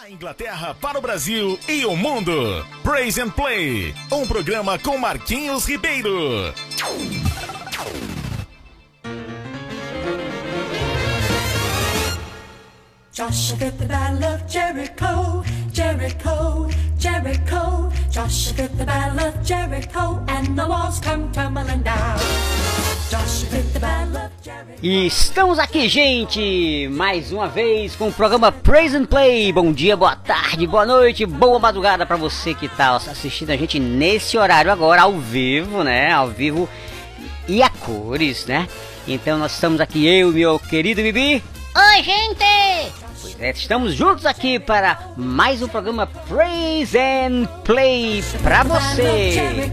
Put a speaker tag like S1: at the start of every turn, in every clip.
S1: Da Inglaterra para o Brasil e o mundo. Praise and Play, um programa com Marquinhos Ribeiro.
S2: Joshua the battle of Jericho, Jericho, Jericho. Joshua the battle of Jericho, and the walls come tumbling down.
S3: E estamos aqui, gente, mais uma vez com o programa Praise and Play. Bom dia, boa tarde, boa noite, boa madrugada para você que tá assistindo a gente nesse horário agora, ao vivo, né? Ao vivo e a cores, né? Então nós estamos aqui, eu e meu querido Bibi.
S4: Oi, gente!
S3: Pois é, estamos juntos aqui para mais um programa Praise and Play para você.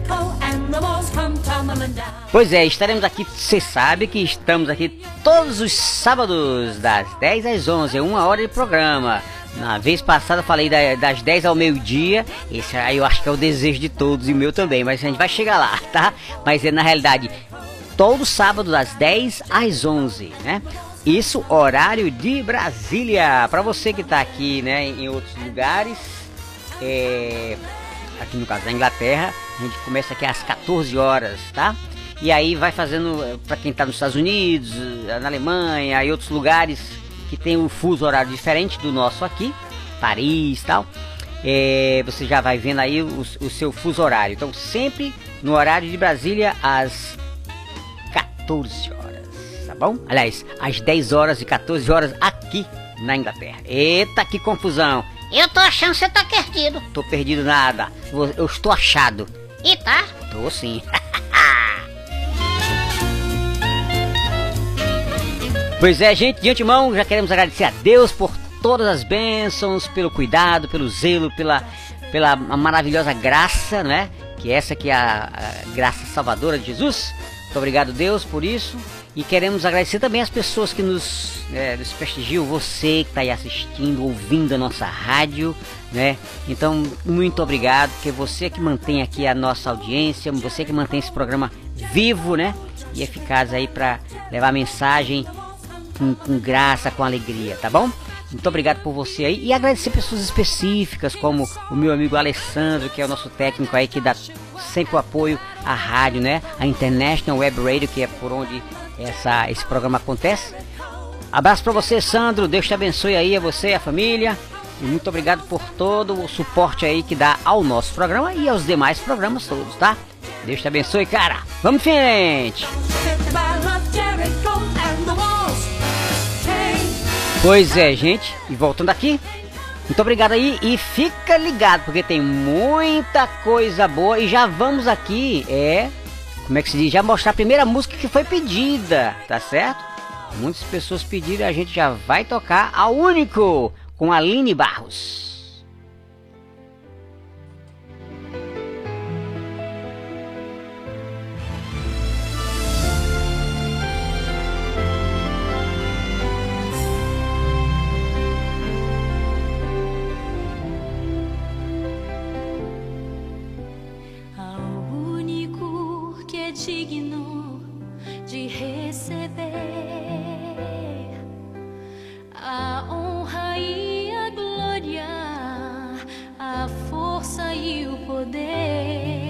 S3: Pois é, estaremos aqui, você sabe que estamos aqui todos os sábados, das 10 às 11, é uma hora de programa. Na vez passada falei da- das 10 ao meio-dia, esse aí eu acho que é o desejo de todos e meu também, mas a gente vai chegar lá, tá? Mas é na realidade, todo sábado das 10 às 11, né? Isso, horário de Brasília. Para você que tá aqui, né, em outros lugares, é, aqui no caso da Inglaterra, a gente começa aqui às 14 horas, tá? E aí vai fazendo para quem tá nos Estados Unidos, eh, na Alemanha e outros lugares que tem um fuso horário diferente do nosso aqui, Paris e tal. É, você já vai vendo aí o, o seu fuso horário. Então sempre no horário de Brasília às 14 horas, tá bom? Aliás, às 10 horas e 14 horas aqui na Inglaterra. Eita, que confusão!
S4: Eu tô achando que você tá perdido.
S3: Tô perdido nada. Eu estou achado.
S4: E tá?
S3: Tô sim. pois é, gente, de antemão já queremos agradecer a Deus por todas as bênçãos, pelo cuidado, pelo zelo, pela, pela maravilhosa graça, né? Que essa que é a, a graça salvadora de Jesus. Muito obrigado, Deus, por isso. E queremos agradecer também as pessoas que nos, é, nos prestigiam, você que está aí assistindo, ouvindo a nossa rádio, né? Então, muito obrigado, porque você que mantém aqui a nossa audiência, você que mantém esse programa vivo, né? E eficaz aí para levar mensagem com, com graça, com alegria, tá bom? Muito obrigado por você aí e agradecer pessoas específicas como o meu amigo Alessandro, que é o nosso técnico aí que dá sempre o apoio à rádio, né? A International Web Radio, que é por onde essa, esse programa acontece. Abraço para você, Sandro. Deus te abençoe aí, a você e a família. E muito obrigado por todo o suporte aí que dá ao nosso programa e aos demais programas todos, tá? Deus te abençoe, cara. Vamos em frente! Pois é, gente. E voltando aqui. Muito obrigado aí e fica ligado porque tem muita coisa boa e já vamos aqui, é, como é que se diz, já mostrar a primeira música que foi pedida, tá certo? Muitas pessoas pediram a gente já vai tocar a único com Aline Barros.
S5: Digno de receber a honra e a glória, a força e o poder.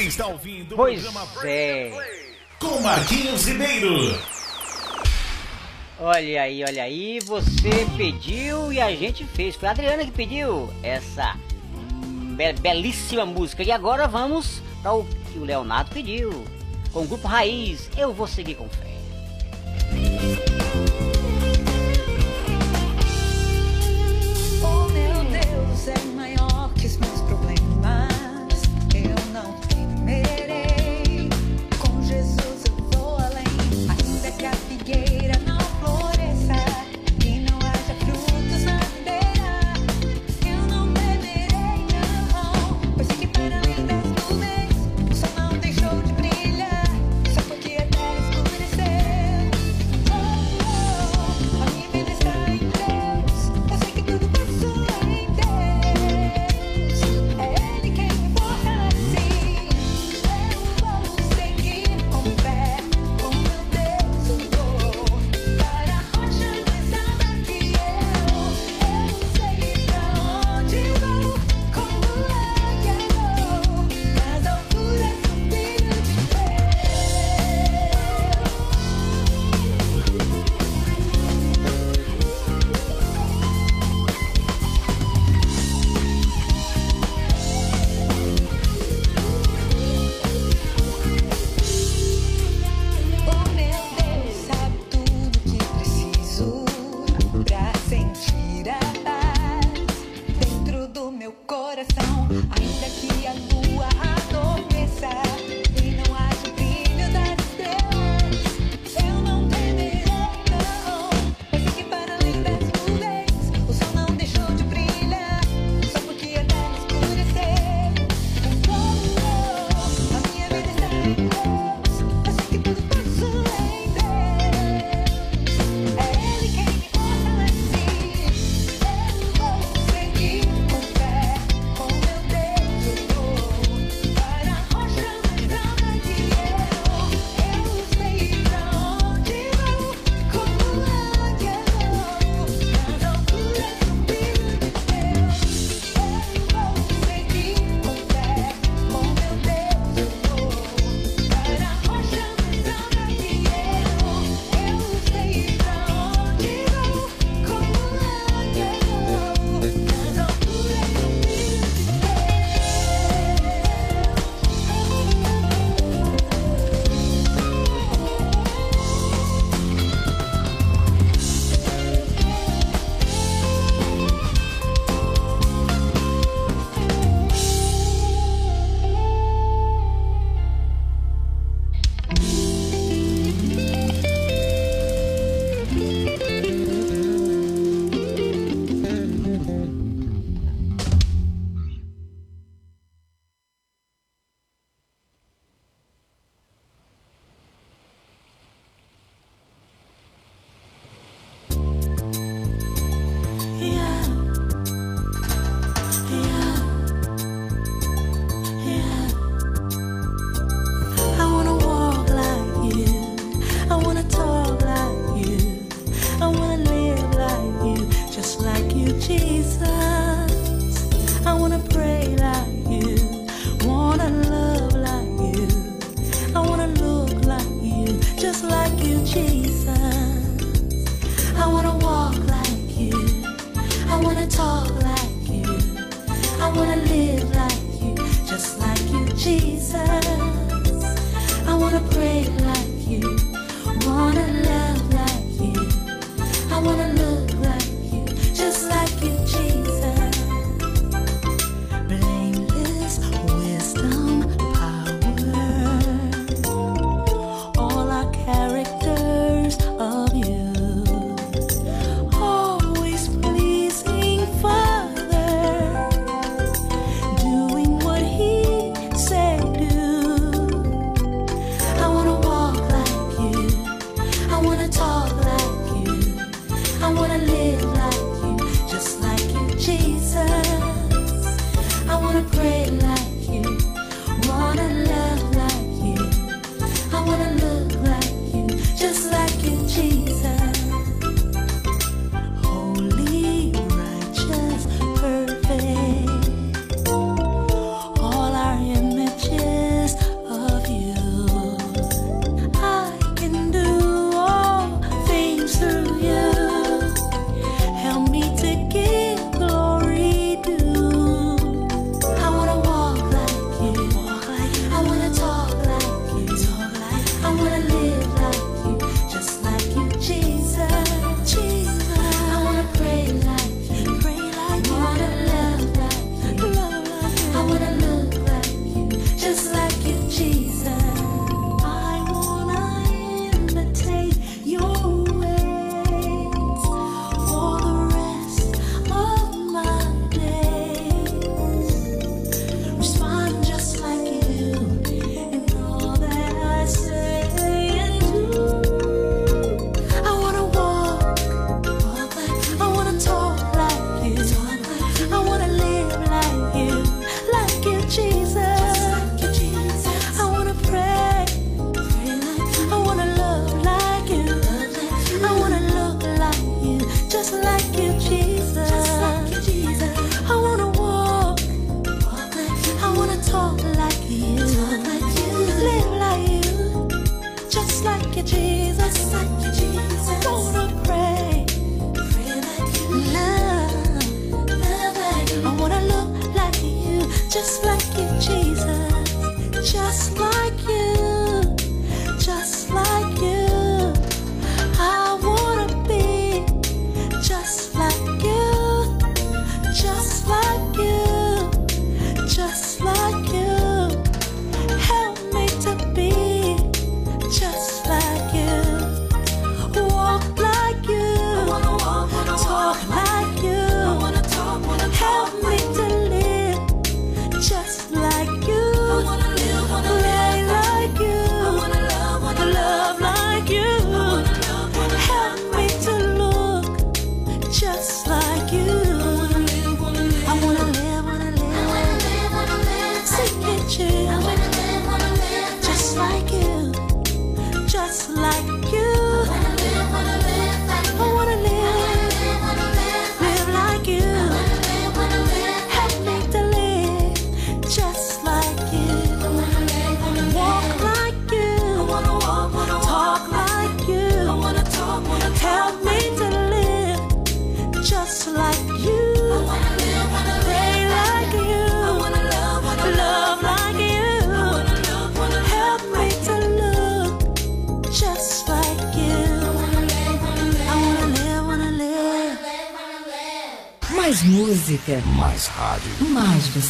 S6: Você está ouvindo
S7: pois o
S6: programa
S7: é.
S6: com Marquinhos Ribeiro.
S7: Olha aí, olha aí, você pediu e a gente fez. Foi a Adriana que pediu essa be belíssima música. E agora vamos para o que o Leonardo pediu. Com o grupo Raiz, eu vou seguir com fé.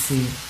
S8: Mais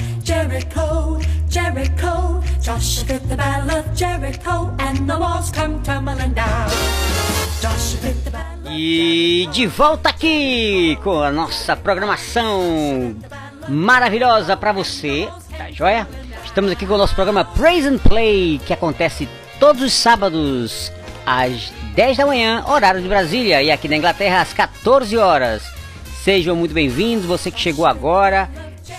S2: Jericho, Jericho. Joshua fit the battle of Jericho, and the walls come tumbling down. Joshua the battle.
S3: E de volta aqui com a nossa programação maravilhosa pra você, tá joia? Estamos aqui com o nosso programa Praise and Play, que acontece todos os sábados às 10 da manhã, horário de Brasília, e aqui na Inglaterra às 14 horas. Sejam muito bem-vindos, você que chegou agora,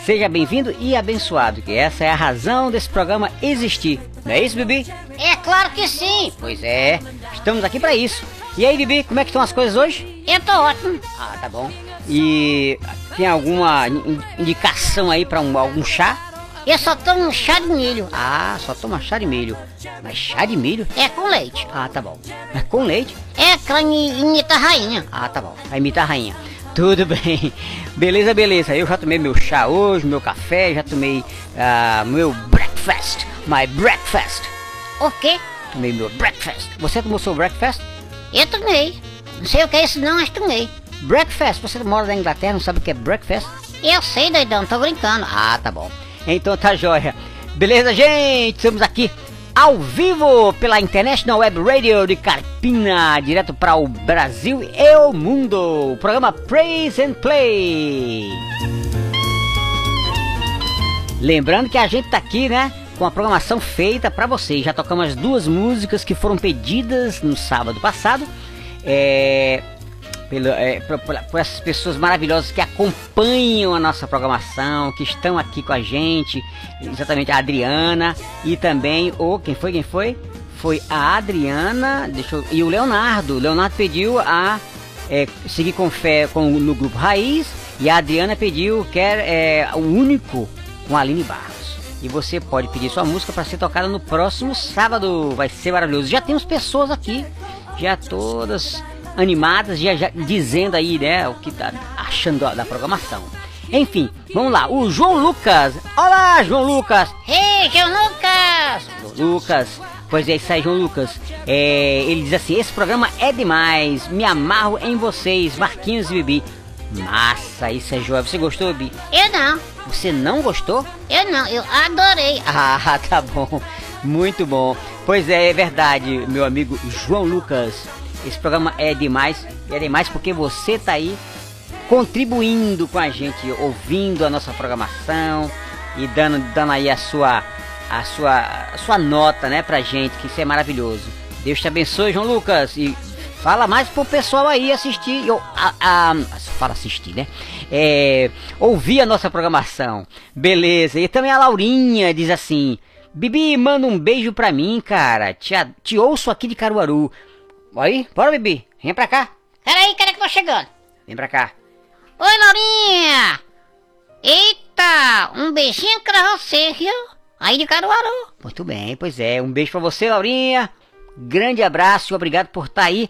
S3: seja bem-vindo e abençoado, que essa é a razão desse programa existir. Não é isso, Bibi?
S4: É claro que sim.
S3: Pois é, estamos aqui pra isso. E aí, Bibi, como é que estão as coisas hoje?
S4: Eu tô ótimo.
S3: Ah, tá bom. E tem alguma in- indicação aí pra um, algum chá?
S4: Eu só tomo um chá de milho.
S3: Ah, só toma chá de milho. Mas chá de milho?
S4: É com leite.
S3: Ah, tá bom. Mas com leite?
S4: É ini- imita rainha.
S3: Ah, tá bom. Vai imitar a rainha. Tudo bem. Beleza, beleza. Eu já tomei meu chá hoje, meu café, já tomei ah, meu breakfast. My breakfast.
S4: O quê?
S3: Tomei meu breakfast. Você tomou seu breakfast?
S4: Eu tomei. Não sei o que é isso não, mas tomei.
S3: Breakfast? Você mora na Inglaterra, não sabe o que é breakfast?
S4: Eu sei, doidão, tô brincando.
S3: Ah, tá bom. Então tá jóia. Beleza, gente? Estamos aqui ao vivo pela International Web Radio de Carpina, direto para o Brasil e o mundo. O programa Praise and Play. Lembrando que a gente tá aqui, né? Com a programação feita para vocês. Já tocamos as duas músicas que foram pedidas no sábado passado. É, pelo, é, por, por- por essas pessoas maravilhosas que acompanham a nossa programação, que estão aqui com a gente, exatamente a Adriana e também o quem foi quem foi foi a Adriana, deixa eu, e o Leonardo. O Leonardo pediu a é, seguir com fé com, no grupo Raiz e a Adriana pediu quer é, o único com a Aline Barros. E você pode pedir sua música para ser tocada no próximo sábado. Vai ser maravilhoso. Já temos pessoas aqui, já todas animadas, já, já dizendo aí, né, o que tá achando da, programação. Enfim, vamos lá. O João Lucas. Olá, João Lucas.
S4: Ei, João Lucas!
S3: João Lucas. Pois é, isso aí, João Lucas. É, ele diz assim: esse programa é demais. Me amarro em vocês, Marquinhos e Bibi. Massa, isso é joia. Você gostou, Bibi?
S4: Eu não.
S3: Você não gostou?
S4: Eu não, eu adorei.
S3: Ah, tá bom. Muito bom. Pois é, é verdade, meu amigo João Lucas. Esse programa é demais. E é demais porque você tá aí contribuindo com a gente, ouvindo a nossa programação e dando, dando aí a sua, a sua, a sua nota, né, pra gente, que isso é maravilhoso. Deus te abençoe, João Lucas. E fala mais pro pessoal aí assistir. A, a, fala assistir, né? É, ouvir a nossa programação. Beleza. E também a Laurinha diz assim: Bibi, manda um beijo pra mim, cara. Te, te ouço aqui de Caruaru. Aí, bora, Bibi. Vem pra cá.
S4: Peraí, cadê que eu tô chegando?
S3: Vem pra cá.
S4: Oi, Laurinha! Eita, um beijinho pra você, viu? Aí de Caruaru.
S3: Muito bem, pois é. Um beijo pra você, Laurinha. Grande abraço e obrigado por estar aí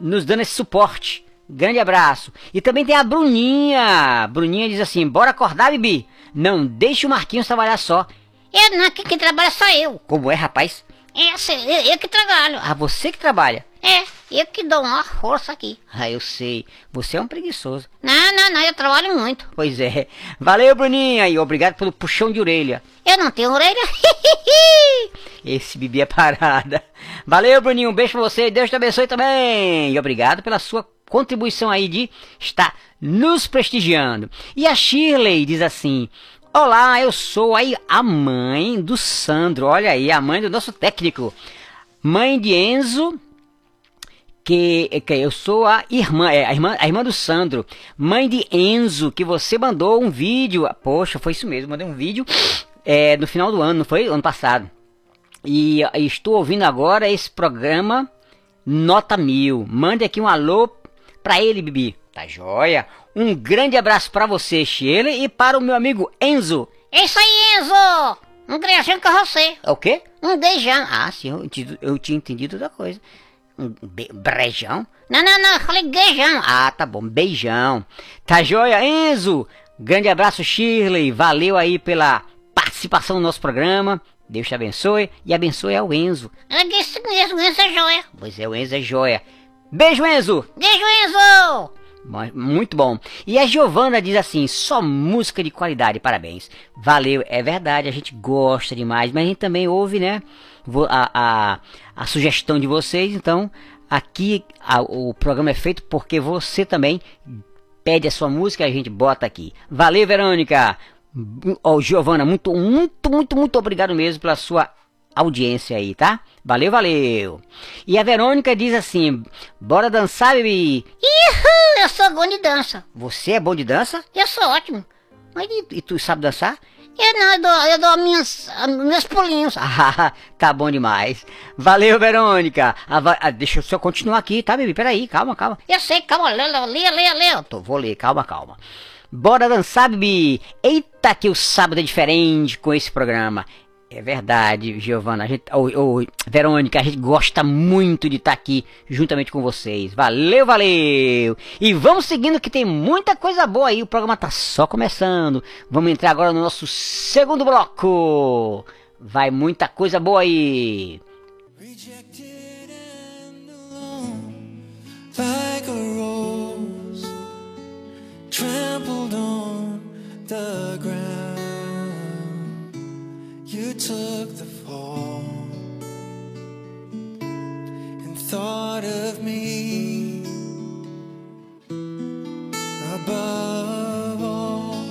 S3: nos dando esse suporte. Grande abraço. E também tem a Bruninha. Bruninha diz assim: bora acordar, Bibi. Não deixe o Marquinhos trabalhar só.
S4: Eu não, quem, quem trabalha sou eu.
S3: Como é, rapaz?
S4: É, eu, eu que trabalho.
S3: Ah, você que trabalha.
S4: É, eu que dou uma força aqui.
S3: Ah, eu sei. Você é um preguiçoso.
S4: Não, não, não, eu trabalho muito.
S3: Pois é. Valeu, Bruninha. E obrigado pelo puxão de orelha.
S4: Eu não tenho orelha.
S3: Esse Bibi é parada. Valeu, Bruninho. Um beijo pra você. Deus te abençoe também. E obrigado pela sua contribuição aí de estar nos prestigiando. E a Shirley diz assim: Olá, eu sou aí a mãe do Sandro. Olha aí, a mãe do nosso técnico. Mãe de Enzo. Que, que eu sou a irmã, é, a irmã, a irmã do Sandro, mãe de Enzo, que você mandou um vídeo. Poxa, foi isso mesmo, mandei um vídeo é, no final do ano, não foi? Ano passado. E, e estou ouvindo agora esse programa Nota Mil. Mande aqui um alô pra ele, Bibi. Tá joia? Um grande abraço pra você, Shirley, e para o meu amigo Enzo.
S4: É isso aí, Enzo! Um beijinho com você.
S3: É o quê?
S4: Um beijão.
S3: Ah, sim, eu, eu tinha entendido outra coisa. Be- brejão?
S4: Não, não, não, eu falei beijão.
S3: Ah, tá bom, beijão. Tá joia, Enzo? Grande abraço, Shirley. Valeu aí pela participação no nosso programa. Deus te abençoe e abençoe ao Enzo.
S4: É desse mesmo, essa é joia.
S3: Pois é, o Enzo é joia. Beijo, Enzo!
S4: Beijo, Enzo.
S3: Muito bom. E a Giovana diz assim: só música de qualidade, parabéns. Valeu, é verdade, a gente gosta demais, mas a gente também ouve, né? A, a, a sugestão de vocês, então aqui a- o programa é feito porque você também pede a sua música e a gente bota aqui. Valeu, Verônica! Ó, Giovana, muito, muito, muito, muito obrigado mesmo pela sua audiência aí, tá? Valeu, valeu! E a Verônica diz assim: bora dançar, bebê!
S4: Ihu, eu sou bom de dança.
S3: Você é bom de dança?
S4: Eu sou ótimo.
S3: Mas e, e tu sabe dançar?
S4: Eu não, eu dou, eu dou minhas, meus pulinhos.
S3: Ah, tá bom demais. Valeu, Verônica. Ah, ah, deixa eu só continuar aqui, tá, bebê? Peraí, calma, calma.
S4: Eu sei, calma, lê, lê, lê.
S3: Tô, vou ler, calma, calma. Bora dançar, bebê. Eita, que o sábado é diferente com esse programa. É verdade, Giovana. A gente, Verônica, a gente gosta muito de estar aqui juntamente com vocês. Valeu, valeu! E vamos seguindo que tem muita coisa boa aí. O programa tá só começando. Vamos entrar agora no nosso segundo bloco. Vai muita coisa boa aí.
S9: Rejected and alone, like a rose trampled on the ground. Took the fall and thought of me above all,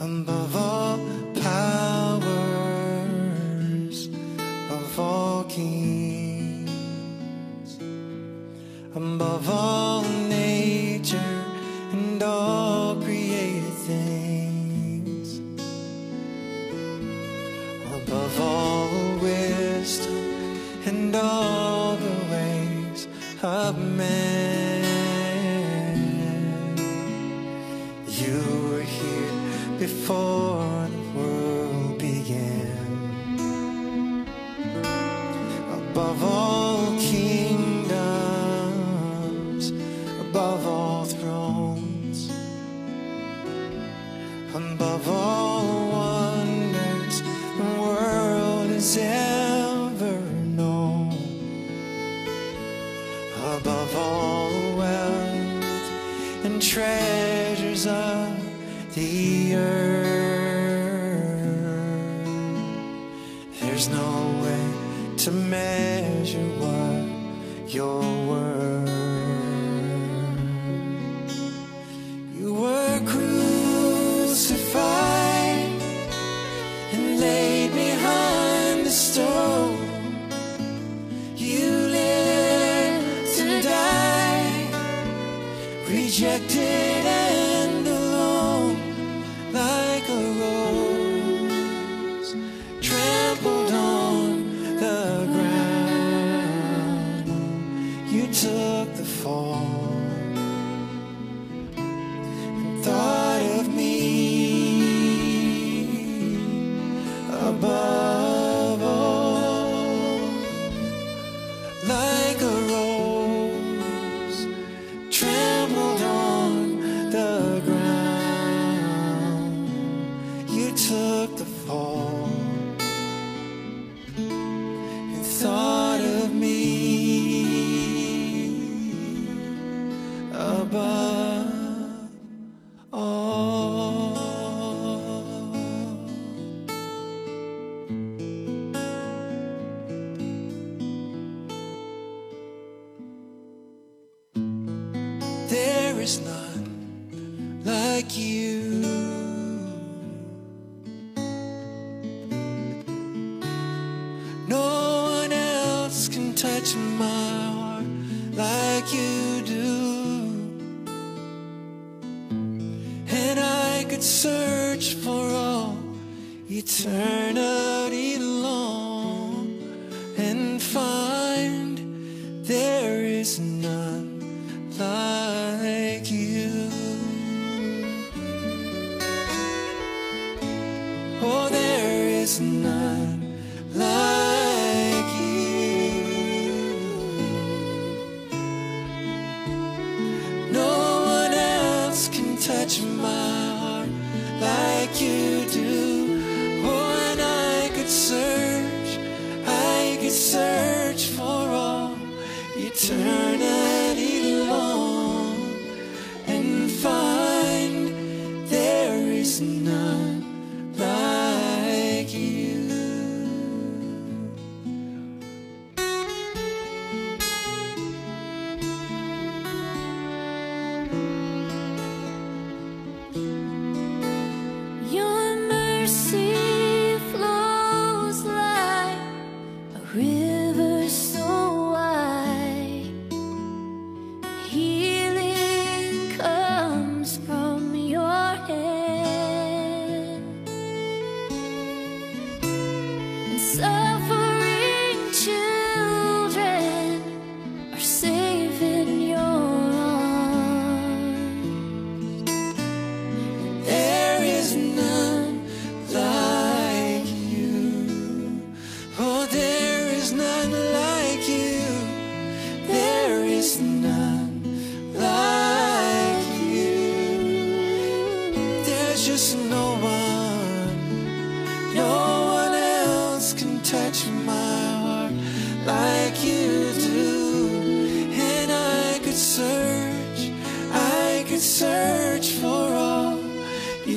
S9: above all powers of all kings, above all nature and all above all wisdom and all the ways of man. You were here before the world began above all kingdoms, above all thrones, above all has ever known, above all wealth and treasures of the earth. There's no way to measure what you're You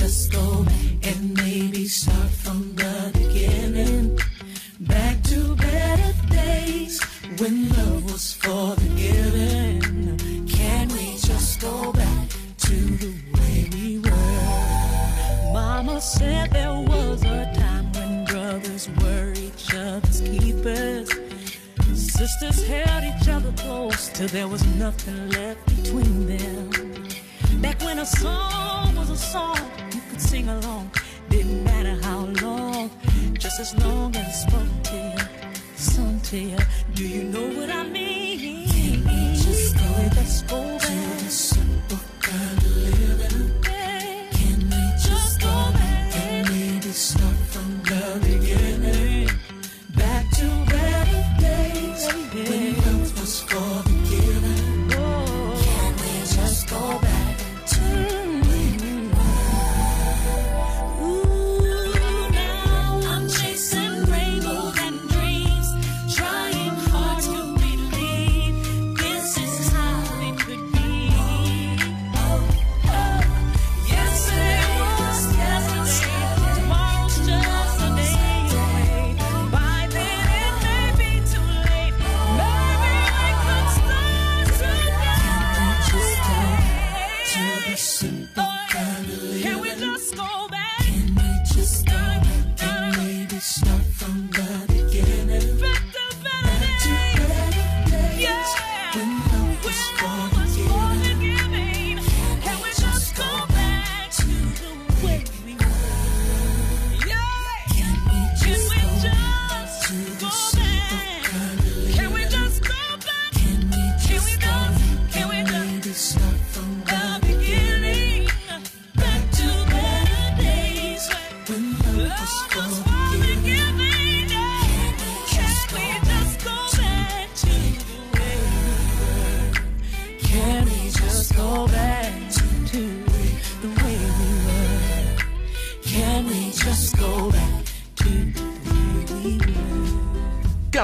S10: just go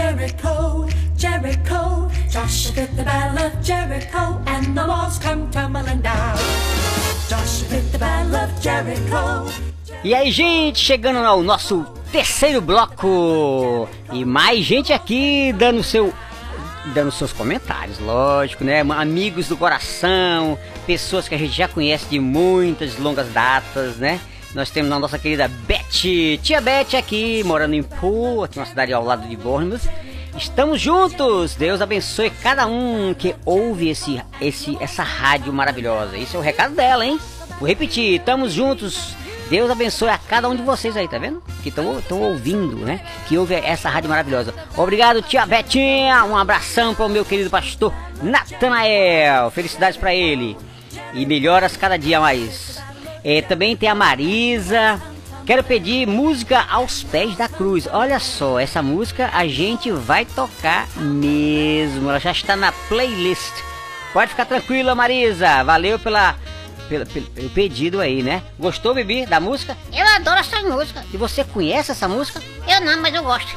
S2: Jericho, Jericho. Joshua fit the battle of Jericho, and the walls come tumbling down. Joshua fit the battle of Jericho.
S3: E aí, gente, chegando ao nosso terceiro bloco. E mais gente aqui dando seu dando seus comentários, lógico, né? Amigos do coração, pessoas que a gente já conhece de muitas longas datas, né? Nós temos a nossa querida Beth, tia Beth aqui, morando em Poole, aqui uma cidade ao lado de Bournemouth. Estamos juntos. Deus abençoe cada um que ouve esse, esse, essa rádio maravilhosa. Esse é o recado dela, hein? Vou repetir. Estamos juntos. Deus abençoe a cada um de vocês aí, tá vendo? Que estão ouvindo, né? Que ouve essa rádio maravilhosa. Obrigado, tia Betinha. Um abração para o meu querido pastor Natanael. Felicidades para ele. E melhoras cada dia mais. É, também tem a Marisa. Quero pedir música aos pés da cruz. Olha só, essa música a gente vai tocar mesmo. Ela já está na playlist. Pode ficar tranquila, Marisa. Valeu pela, pela, pelo, pelo pedido aí, né? Gostou, Bibi, da música?
S4: Eu adoro essa música.
S3: E você conhece essa música?
S4: Eu não, mas eu gosto.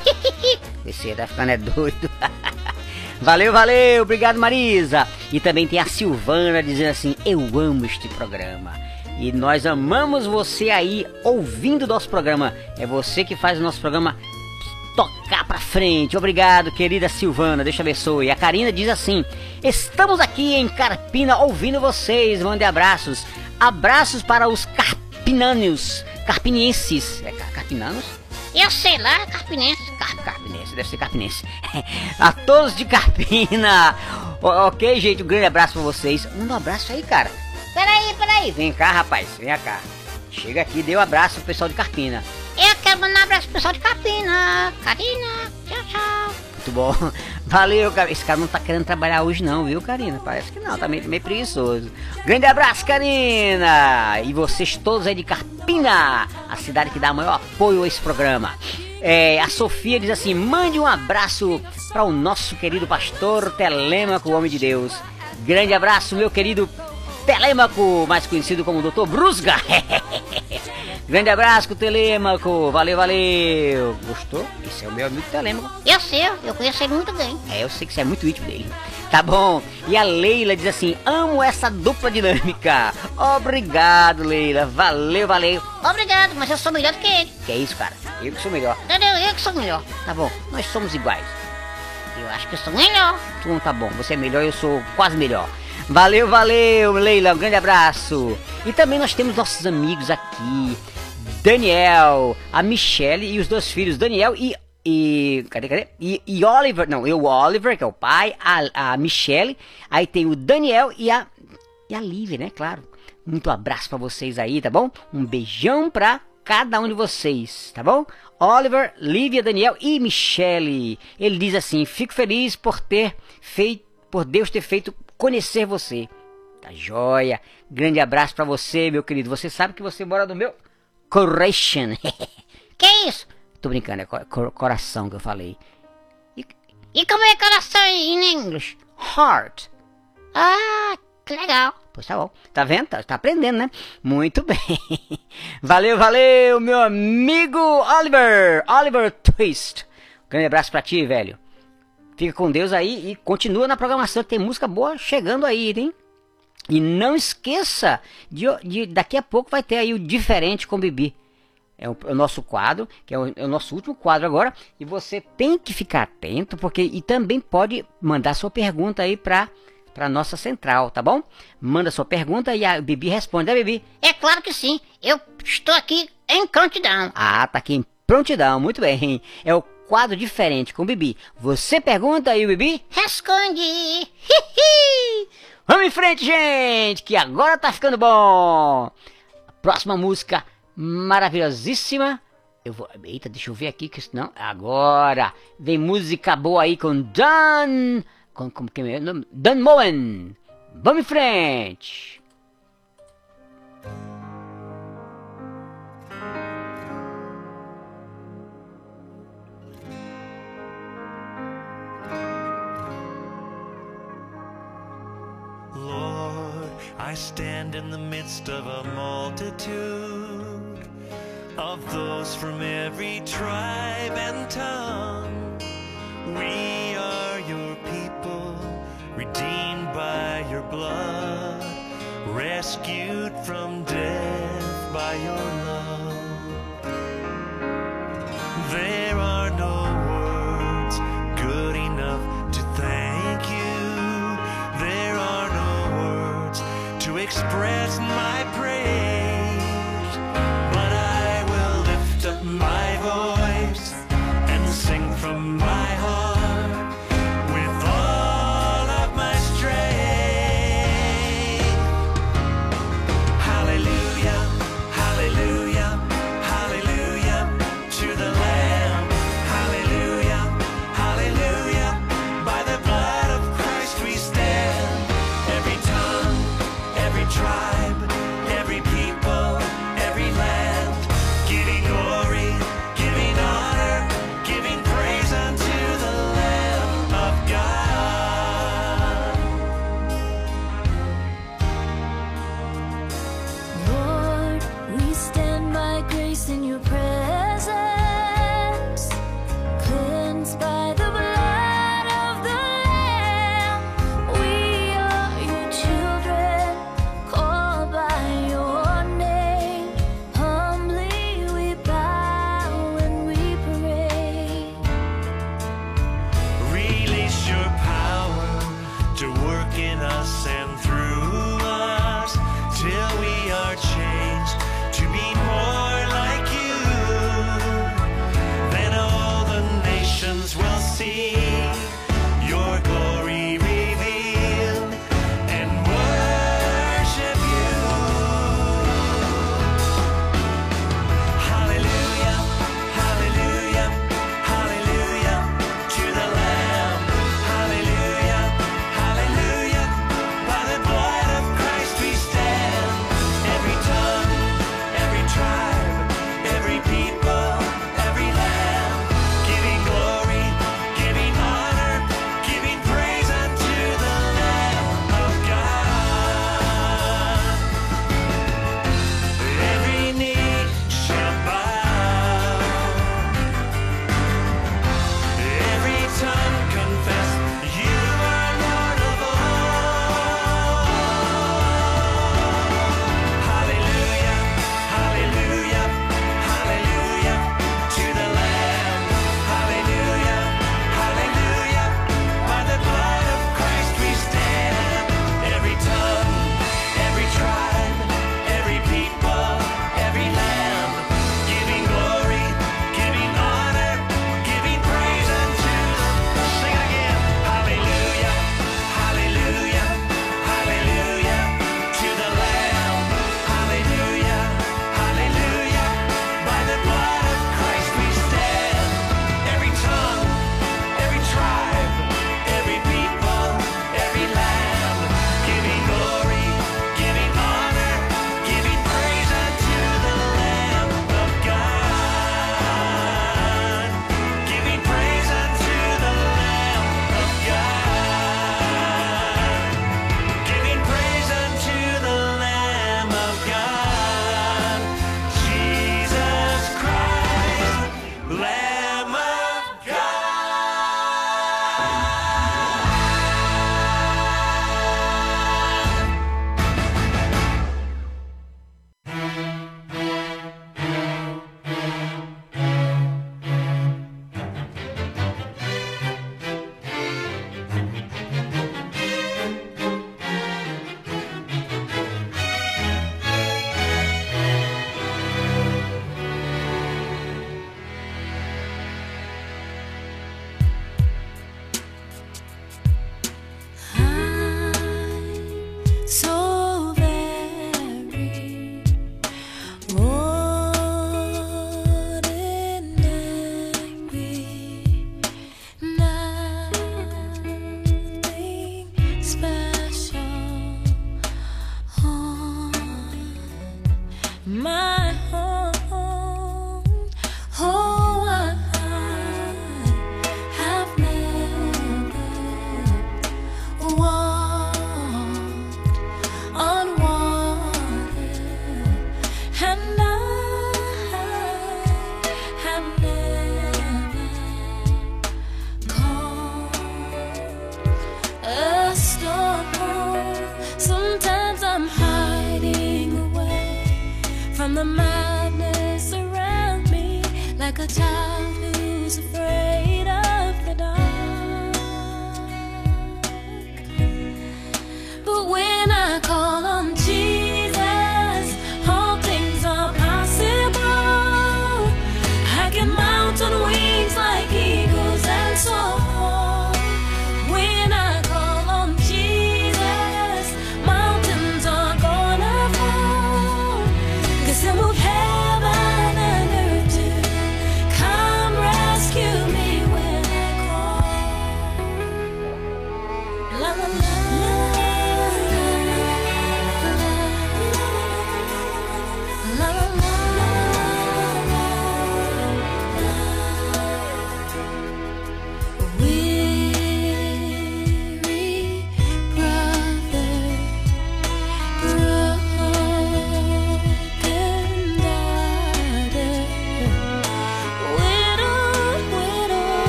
S3: Você tá ficando é doido. valeu, valeu. Obrigado, Marisa. E também tem a Silvana dizendo assim: Eu amo este programa. E nós amamos você aí ouvindo nosso programa. É você que faz o nosso programa tocar pra frente. Obrigado, querida Silvana. Te abençoe. A Karina diz assim: Estamos aqui em Carpina ouvindo vocês. Mande abraços. Abraços para os carpinânios, carpinienses. É car- carpinanos?
S4: Eu sei lá, Carpinense.
S3: Car carpinense, deve ser carpinense. A todos de Carpina. O- ok, gente, um grande abraço pra vocês. Manda um abraço aí, cara.
S4: Peraí, peraí.
S3: Vem cá, rapaz, vem cá. Chega aqui, dê um abraço pro pessoal de Carpina.
S4: Eu quero mandar um abraço pro pessoal de Carpina. Karina, tchau, tchau.
S3: Muito bom. Valeu, cara. Esse cara não tá querendo trabalhar hoje não, viu, Karina? Parece que não, tá meio, meio preguiçoso. Grande abraço, Karina! E vocês todos aí de Carpina, a cidade que dá maior apoio a esse programa. É, a Sofia diz assim, mande um abraço para o nosso querido pastor Telêmaco, homem de Deus. Grande abraço, meu querido Telêmaco, mais conhecido como Dr. Brusga. Grande abraço, Telêmaco. Valeu, valeu. Gostou? Esse é o meu amigo Telêmaco.
S4: Eu sei, eu conheço ele muito bem.
S3: É, eu sei que você é muito íntimo dele. Tá bom. E a Leila diz assim: amo essa dupla dinâmica. Obrigado, Leila. Valeu, valeu.
S4: Obrigado, mas eu sou melhor do que ele.
S3: Que é isso, cara? Eu que sou melhor.
S4: Entendeu? Eu que sou melhor.
S3: Tá bom, nós somos iguais.
S4: Eu acho que eu sou melhor.
S3: Então tá bom, você é melhor, eu sou quase melhor. Valeu, valeu, Leila, um grande abraço. E também nós temos nossos amigos aqui, Daniel, a Michelle e os dois filhos, Daniel e e cadê, cadê? E, e Oliver, não, eu Oliver, que é o pai, a, a Michelle, aí tem o Daniel e a e a Lívia, né, claro. Muito abraço pra vocês aí, tá bom? Um beijão pra cada um de vocês, tá bom? Oliver, Lívia, Daniel e Michelle. Ele diz assim: "Fico feliz por ter feito, por Deus ter feito conhecer você." Tá joia. Grande abraço pra você, meu querido. Você sabe que você mora no meu coração.
S4: Que isso?
S3: Tô brincando, é co- co- coração que eu falei.
S4: E como é coração em inglês?
S3: Heart.
S4: Ah, que legal.
S3: Pois tá bom. Tá vendo? Tá, tá aprendendo, né? Muito bem. Valeu, valeu, meu amigo Oliver. Oliver Twist. Grande abraço pra ti, velho. Fica com Deus aí e continua na programação que tem música boa chegando aí, hein? E não esqueça de, de daqui a pouco vai ter aí o diferente com o Bibi. É o, é o nosso quadro, que é o, é o nosso último quadro agora, e você tem que ficar atento porque e também pode mandar sua pergunta aí pra para nossa central, tá bom? Manda sua pergunta e a Bibi responde, né, Bibi?
S4: É claro que sim. Eu estou aqui em countdown.
S3: Ah, tá aqui em prontidão, muito bem. É o quadro diferente com o Bibi. Você pergunta e o Bibi
S4: Responde. Hihi.
S3: Vamos em frente, gente, que agora tá ficando bom. A próxima música maravilhosíssima. Eu vou. Eita, deixa eu ver aqui que não. Agora vem música boa aí com Dan. Com, como que é o nome? Dan Moen. Vamos em frente.
S11: I stand in the midst of a multitude of those from every tribe and tongue. We are your people, redeemed by your blood, rescued from death by your love. press my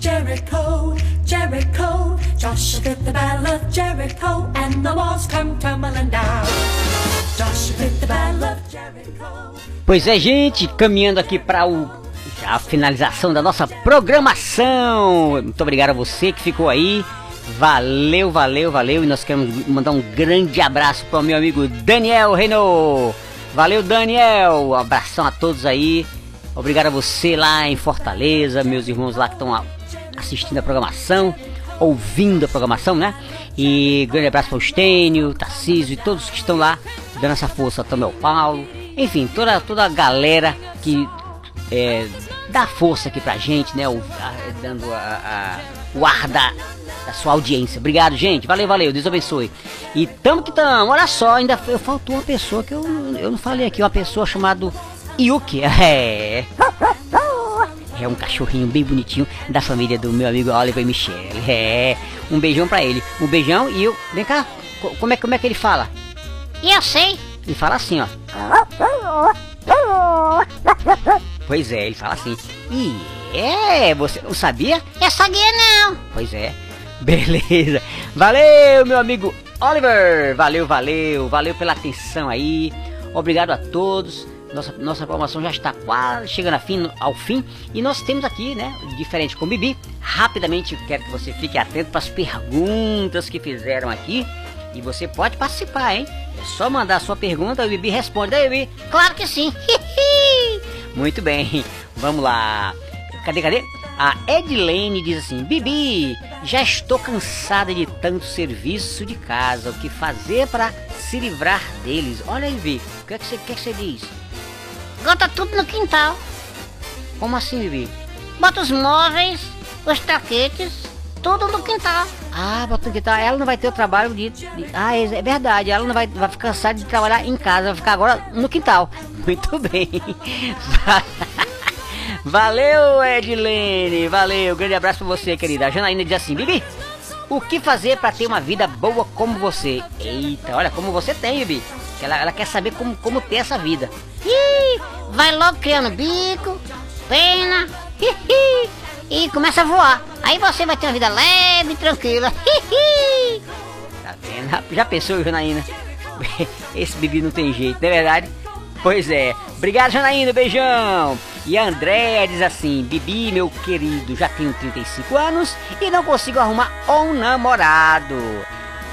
S2: Jericho, Jericho. Joshua fit the battle of Jericho, and the walls come tumbling down. Joshua fit the battle of Jericho.
S3: Pois é, gente, caminhando aqui para o a finalização da nossa programação. Muito obrigado a você que ficou aí. Valeu, valeu, valeu. E nós queremos mandar um grande abraço para o meu amigo Daniel Renault. Valeu, Daniel. Um abração a todos aí. Obrigado a você lá em Fortaleza, meus irmãos lá que estão assistindo a programação, ouvindo a programação, né? E grande abraço para o Estênio, Tarcísio e todos que estão lá dando essa força também ao Paulo. Enfim, toda, toda a galera que é, dá força aqui pra gente, né? O, a- dando a, a- o ar da, da sua audiência. Obrigado, gente. Valeu, valeu. Deus abençoe. E tamo que tamo. Olha só, ainda faltou uma pessoa que eu, eu não falei aqui. Uma pessoa chamada Yuki. É. É um cachorrinho bem bonitinho da família do meu amigo Oliver Michele. É. Um beijão pra ele. Um beijão e eu. Vem cá. co- Como é, como é que ele fala?
S4: Eu sei.
S3: Ele fala assim, ó. Pois é, ele fala assim. E é, você não sabia?
S4: Eu sabia não.
S3: Pois é. Beleza. Valeu, meu amigo Oliver. Valeu, valeu. Valeu pela atenção aí. Obrigado a todos. Nossa, nossa programação já está quase chegando fim, ao fim. E nós temos aqui, né, diferente com o Bibi. Rapidamente, quero que você fique atento para as perguntas que fizeram aqui. E você pode participar, hein? É só mandar a sua pergunta e o Bibi responde. Aí, Bibi?
S4: Claro que sim.
S3: Muito bem, vamos lá. Cadê, cadê? A Edilene diz assim: Bibi, já estou cansada de tanto serviço de casa. O que fazer para se livrar deles? Olha aí, Bibi, o que é que você, o que é que você diz?
S4: Bota tudo no quintal.
S3: Como assim, Bibi?
S4: Bota os móveis, os taquetes, tudo no quintal.
S3: Ah, bota que tá. Ela não vai ter o trabalho de. de- ah, é, é verdade. Ela não vai, vai ficar cansada de trabalhar em casa. Vai ficar agora no quintal. Muito bem. Valeu, Edilene. Valeu. Grande abraço pra você, querida. A Janaína diz assim: Bibi, o que fazer pra ter uma vida boa como você? Eita, olha como você tem, Bibi. Ela, ela quer saber como, como ter essa vida.
S4: Ih, vai logo criando bico, pena, e começa a voar. Aí você vai ter uma vida leve e tranquila.
S3: Tá vendo? Já pensou, Janaína? Esse Bibi não tem jeito, não é verdade? Pois é. Obrigado, Janaína. Beijão. E a Andréia diz assim: Bibi, meu querido, já tenho 35 anos e não consigo arrumar um namorado.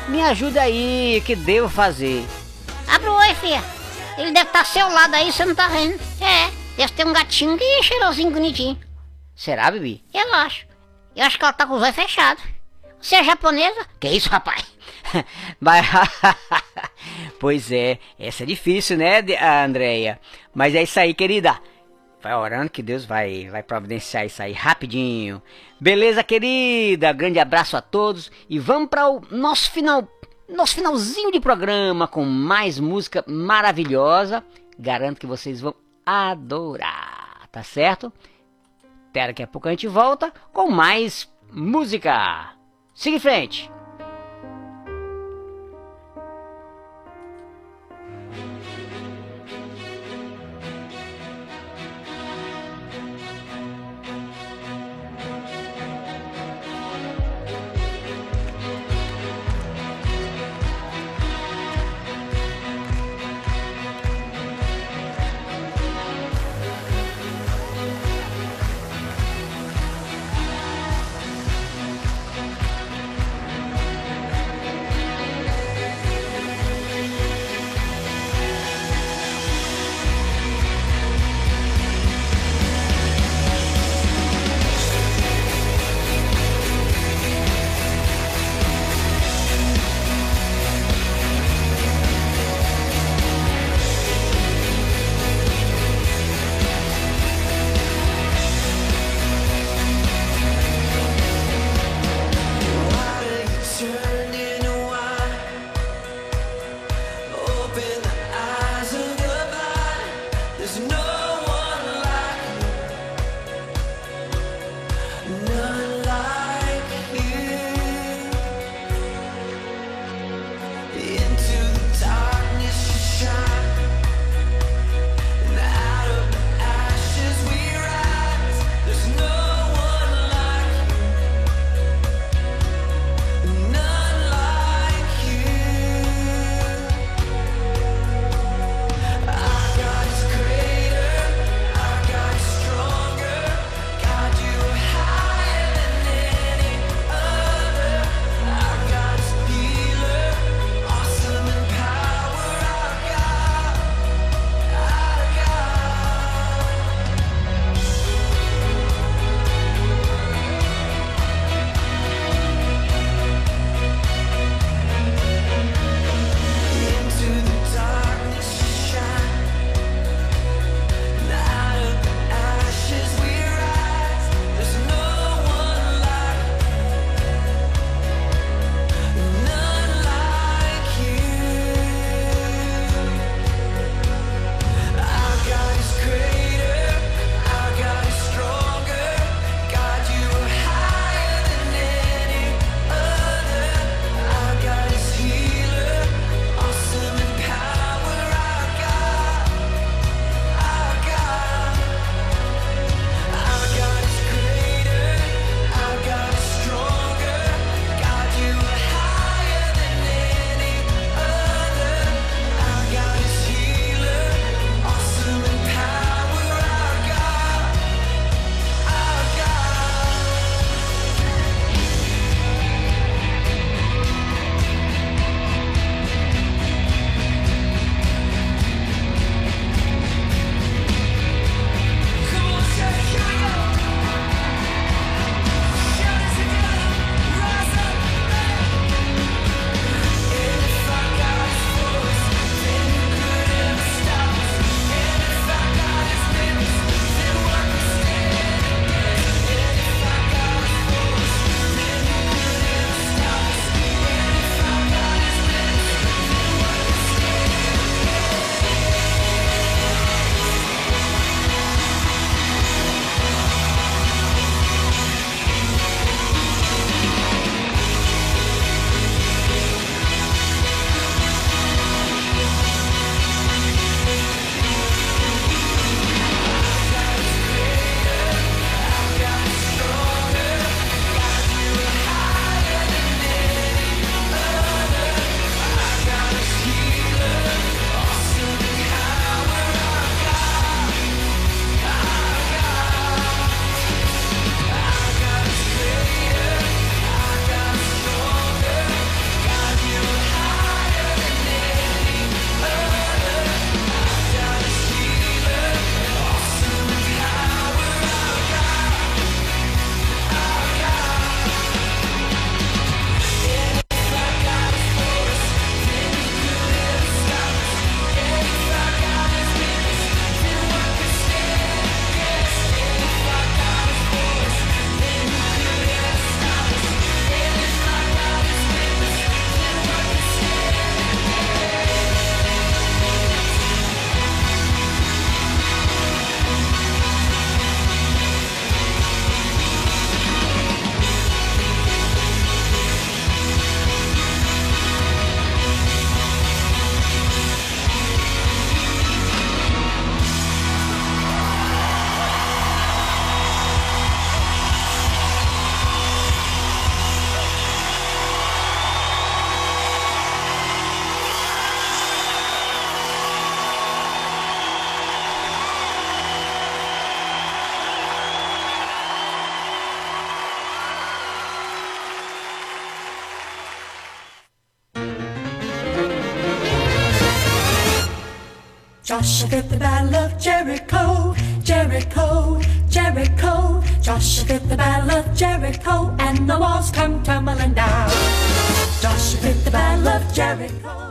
S3: Me ajuda aí, o que devo fazer?
S4: Abre o oi, filha. Ele deve estar ao seu lado aí, você não tá vendo. É, deve ter um gatinho que cheirosinho, bonitinho.
S3: Será, Bibi?
S4: Eu acho. Eu acho que ela tá com os olhos fechados. Você é japonesa?
S3: Que isso, rapaz? Mas, pois é, essa é difícil, né, Andréia? Mas é isso aí, querida. Vai orando que Deus vai, vai providenciar isso aí rapidinho. Beleza, querida? Grande abraço a todos e vamos para o nosso final, nosso finalzinho de programa com mais música maravilhosa. Garanto que vocês vão adorar, tá certo? Até daqui a pouco a gente volta com mais música. Siga em frente.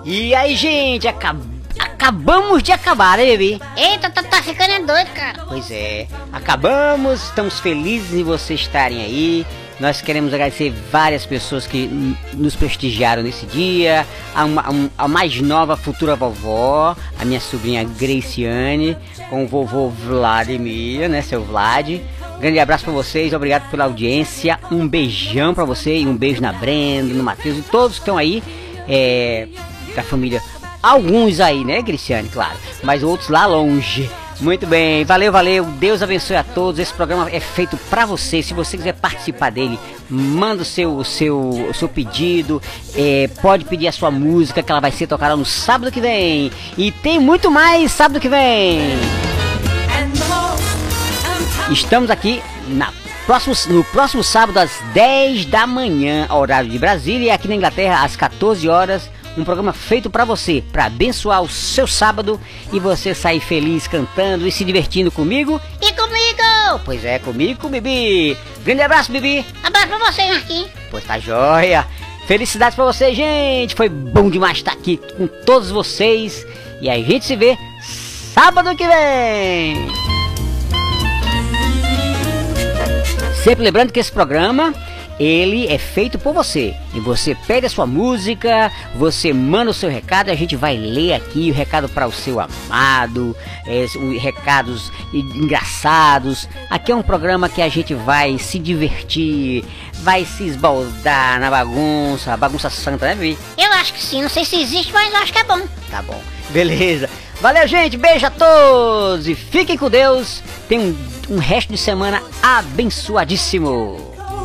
S3: E aí, gente, acab- acabamos de acabar, né, bebê?
S4: Eita, tá, tá ficando doido, cara.
S3: Pois é, acabamos, estamos felizes em vocês estarem aí. Nós queremos agradecer várias pessoas que nos prestigiaram nesse dia. A, uma- a um- a mais nova futura vovó, a minha sobrinha Graciane, com o vovô Vladimir, né, seu Vlad. Grande abraço pra vocês, obrigado pela audiência. Um beijão pra você e um beijo na Brenda, no Matheus e todos que estão aí é, da família. Alguns aí, né, Graciane, claro, mas outros lá longe. Muito bem, valeu, valeu. Deus abençoe a todos. Esse programa é feito pra você. Se você quiser participar dele, manda o seu, o seu, o seu pedido. é, pode pedir a sua música que ela vai ser tocada no sábado que vem. E tem muito mais sábado que vem. Estamos aqui na próximo, no próximo sábado às 10 da manhã, horário de Brasília, e aqui na Inglaterra às 14 horas. Um programa feito pra você, pra abençoar o seu sábado e você sair feliz cantando e se divertindo comigo.
S4: E comigo?
S3: Pois é, comigo com Bibi. Grande abraço, Bibi.
S4: Abraço pra você, Marquinhos.
S3: Pois tá joia. Felicidades pra vocês, gente. Foi bom demais estar aqui com todos vocês. E a gente se vê sábado que vem. Sempre lembrando que esse programa ele é feito por você. E você pede a sua música, você manda o seu recado, a gente vai ler aqui o recado para o seu amado, é, recados engraçados. Aqui é um programa que a gente vai se divertir, vai se esbaldar na bagunça, bagunça santa, né, Vi?
S4: Eu acho que sim, não sei se existe, mas eu acho que é bom.
S3: Tá bom. Beleza. Valeu, gente. Beijo a todos. E fiquem com Deus. Tem um, um resto de semana abençoadíssimo.
S2: Oh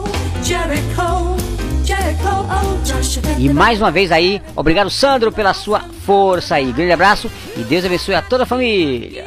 S3: E mais uma vez aí, obrigado Sandro pela sua força aí. Grande abraço e Deus abençoe a toda a família.